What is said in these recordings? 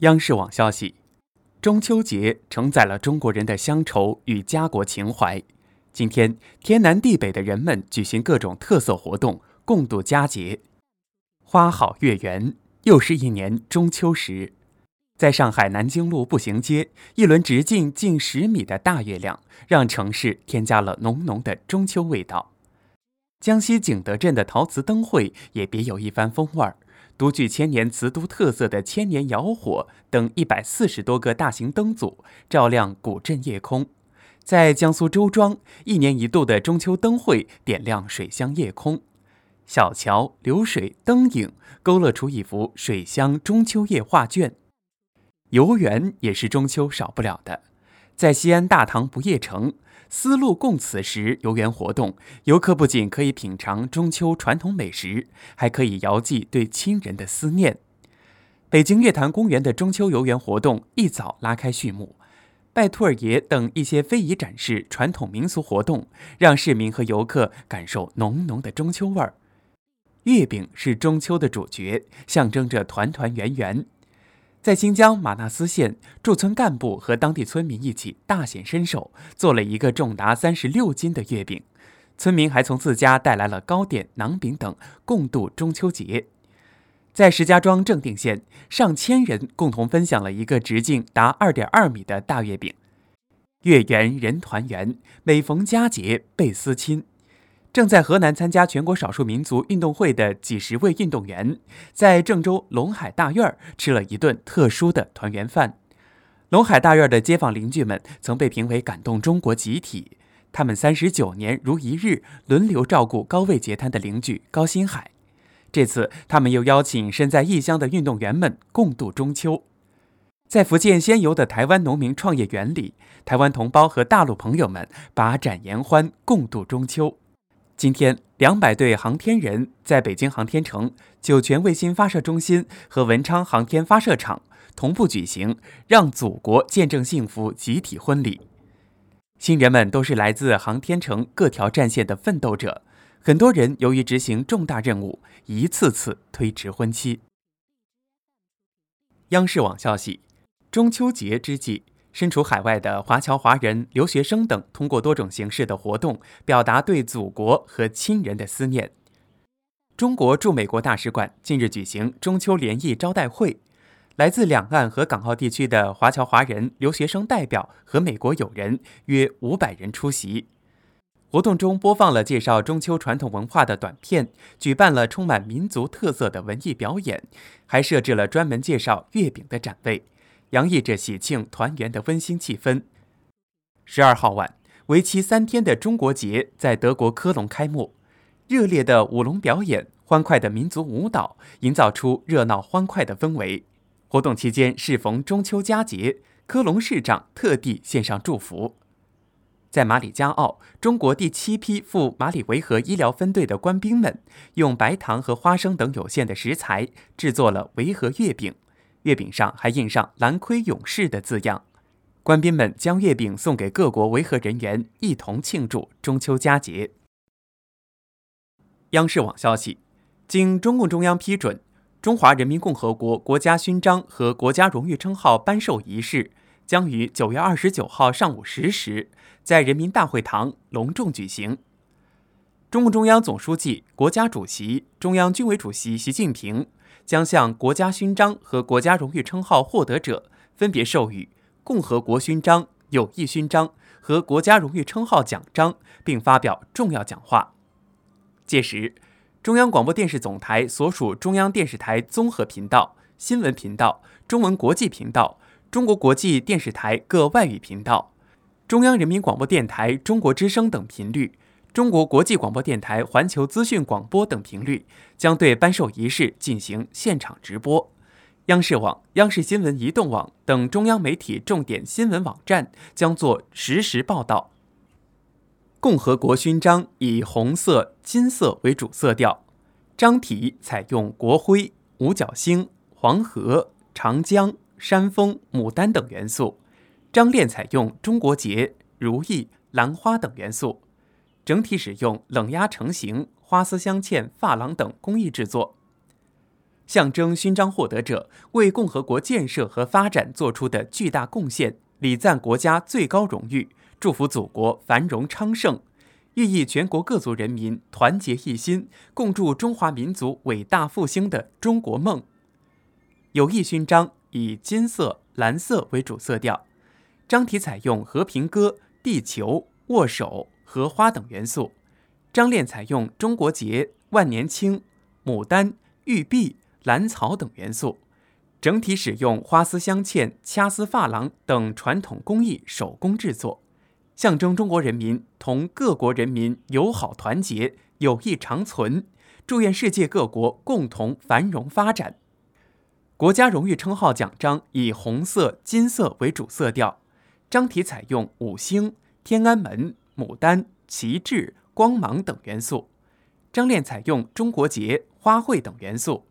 央视网消息：中秋节承载了中国人的乡愁与家国情怀。今天，天南地北的人们举行各种特色活动，共度佳节。花好月圆，又是一年中秋时。在上海南京路步行街，一轮直径近十米的大月亮，让城市添加了浓浓的中秋味道。江西景德镇的陶瓷灯会也别有一番风味儿。独具千年瓷都特色的千年窑火等一百四十多个大型灯组照亮古镇夜空，在江苏周庄，一年一度的中秋灯会点亮水乡夜空，小桥流水灯影勾勒出一幅水乡中秋夜画卷。游园也是中秋少不了的，在西安大唐不夜城。丝路共此时游园活动，游客不仅可以品尝中秋传统美食，还可以遥寄对亲人的思念。北京月坛公园的中秋游园活动一早拉开序幕，拜兔儿爷等一些非遗展示、传统民俗活动，让市民和游客感受浓浓的中秋味儿。月饼是中秋的主角，象征着团团圆圆。在新疆玛纳斯县，驻村干部和当地村民一起大显身手，做了一个重达三十六斤的月饼。村民还从自家带来了糕点、馕饼等，共度中秋节。在石家庄正定县，上千人共同分享了一个直径达二点二米的大月饼。月圆人团圆，每逢佳节倍思亲。正在河南参加全国少数民族运动会的几十位运动员，在郑州龙海大院吃了一顿特殊的团圆饭。龙海大院的街坊邻居们曾被评为感动中国集体，他们三十九年如一日，轮流照顾高位截瘫的邻居高新海。这次，他们又邀请身在异乡的运动员们共度中秋。在福建仙游的台湾农民创业园里，台湾同胞和大陆朋友们把盏言欢，共度中秋。今天，两百对航天人在北京航天城、酒泉卫星发射中心和文昌航天发射场同步举行“让祖国见证幸福”集体婚礼。新人们都是来自航天城各条战线的奋斗者，很多人由于执行重大任务，一次次推迟婚期。央视网消息：中秋节之际。身处海外的华侨华人、留学生等，通过多种形式的活动，表达对祖国和亲人的思念。中国驻美国大使馆近日举行中秋联谊招待会，来自两岸和港澳地区的华侨华人、留学生代表和美国友人约五百人出席。活动中播放了介绍中秋传统文化的短片，举办了充满民族特色的文艺表演，还设置了专门介绍月饼的展位。洋溢着喜庆团圆的温馨气氛。十二号晚，为期三天的中国节在德国科隆开幕，热烈的舞龙表演、欢快的民族舞蹈，营造出热闹欢快的氛围。活动期间适逢中秋佳节，科隆市长特地献上祝福。在马里加奥，中国第七批赴马里维和医疗分队的官兵们，用白糖和花生等有限的食材制作了维和月饼。月饼上还印上“蓝盔勇士”的字样，官兵们将月饼送给各国维和人员，一同庆祝中秋佳节。央视网消息，经中共中央批准，中华人民共和国国家勋章和国家荣誉称号颁授仪式将于九月二十九号上午十时在人民大会堂隆重举行。中共中央总书记、国家主席、中央军委主席习近平。将向国家勋章和国家荣誉称号获得者分别授予共和国勋章、友谊勋章和国家荣誉称号奖章，并发表重要讲话。届时，中央广播电视总台所属中央电视台综合频道、新闻频道、中文国际频道、中国国际电视台各外语频道、中央人民广播电台中国之声等频率。中国国际广播电台环球资讯广播等频率将对颁授仪式进行现场直播，央视网、央视新闻移动网等中央媒体重点新闻网站将做实时报道。共和国勋章以红色、金色为主色调，章体采用国徽、五角星、黄河、长江、山峰、牡丹等元素，章链采用中国结、如意、兰花等元素。整体使用冷压成型、花丝镶嵌、珐琅等工艺制作。象征勋章获得者为共和国建设和发展做出的巨大贡献，礼赞国家最高荣誉，祝福祖国繁荣昌盛，寓意全国各族人民团结一心，共筑中华民族伟大复兴的中国梦。友谊勋章以金色、蓝色为主色调，章体采用和平鸽、地球、握手、荷花等元素，章链采用中国结、万年青、牡丹、玉璧。兰草等元素，整体使用花丝镶嵌、掐丝珐琅等传统工艺手工制作，象征中国人民同各国人民友好团结、友谊长存。祝愿世界各国共同繁荣发展。国家荣誉称号奖章以红色、金色为主色调，章体采用五星、天安门、牡丹、旗帜、光芒等元素，张链采用中国结、花卉等元素。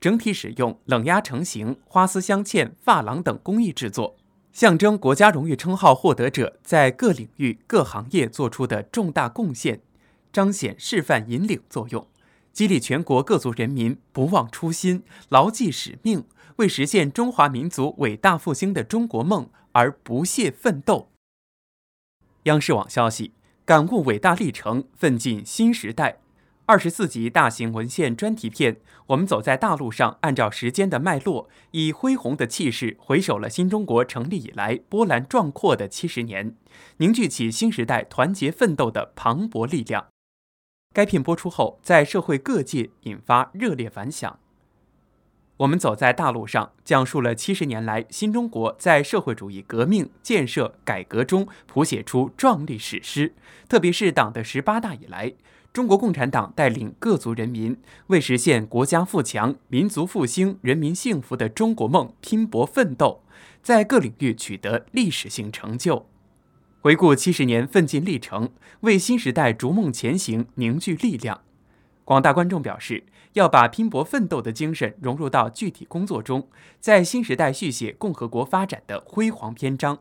整体使用冷压成型、花丝镶嵌、珐琅等工艺制作，象征国家荣誉称号获得者在各领域、各行业做出的重大贡献，彰显示范引领作用，激励全国各族人民不忘初心、牢记使命，为实现中华民族伟大复兴的中国梦而不懈奋斗。央视网消息：感悟伟大历程，奋进新时代。二十四集大型文献专题片《我们走在大路上》，按照时间的脉络，以恢宏的气势回首了新中国成立以来波澜壮阔的七十年，凝聚起新时代团结奋斗的磅礴力量。该片播出后，在社会各界引发热烈反响。我们走在大路上，讲述了七十年来新中国在社会主义革命建设改革中谱写出壮丽史诗，特别是党的十八大以来。中国共产党带领各族人民为实现国家富强、民族复兴、人民幸福的中国梦拼搏奋斗，在各领域取得历史性成就。回顾七十年奋进历程，为新时代逐梦前行凝聚力量。广大观众表示，要把拼搏奋斗的精神融入到具体工作中，在新时代续写共和国发展的辉煌篇章。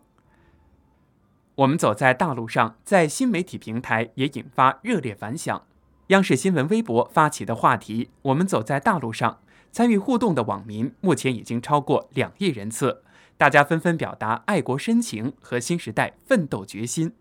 我们走在大路上，在新媒体平台也引发热烈反响。央视新闻微博发起的话题“我们走在大路上”，参与互动的网民目前已经超过两亿人次，大家纷纷表达爱国深情和新时代奋斗决心。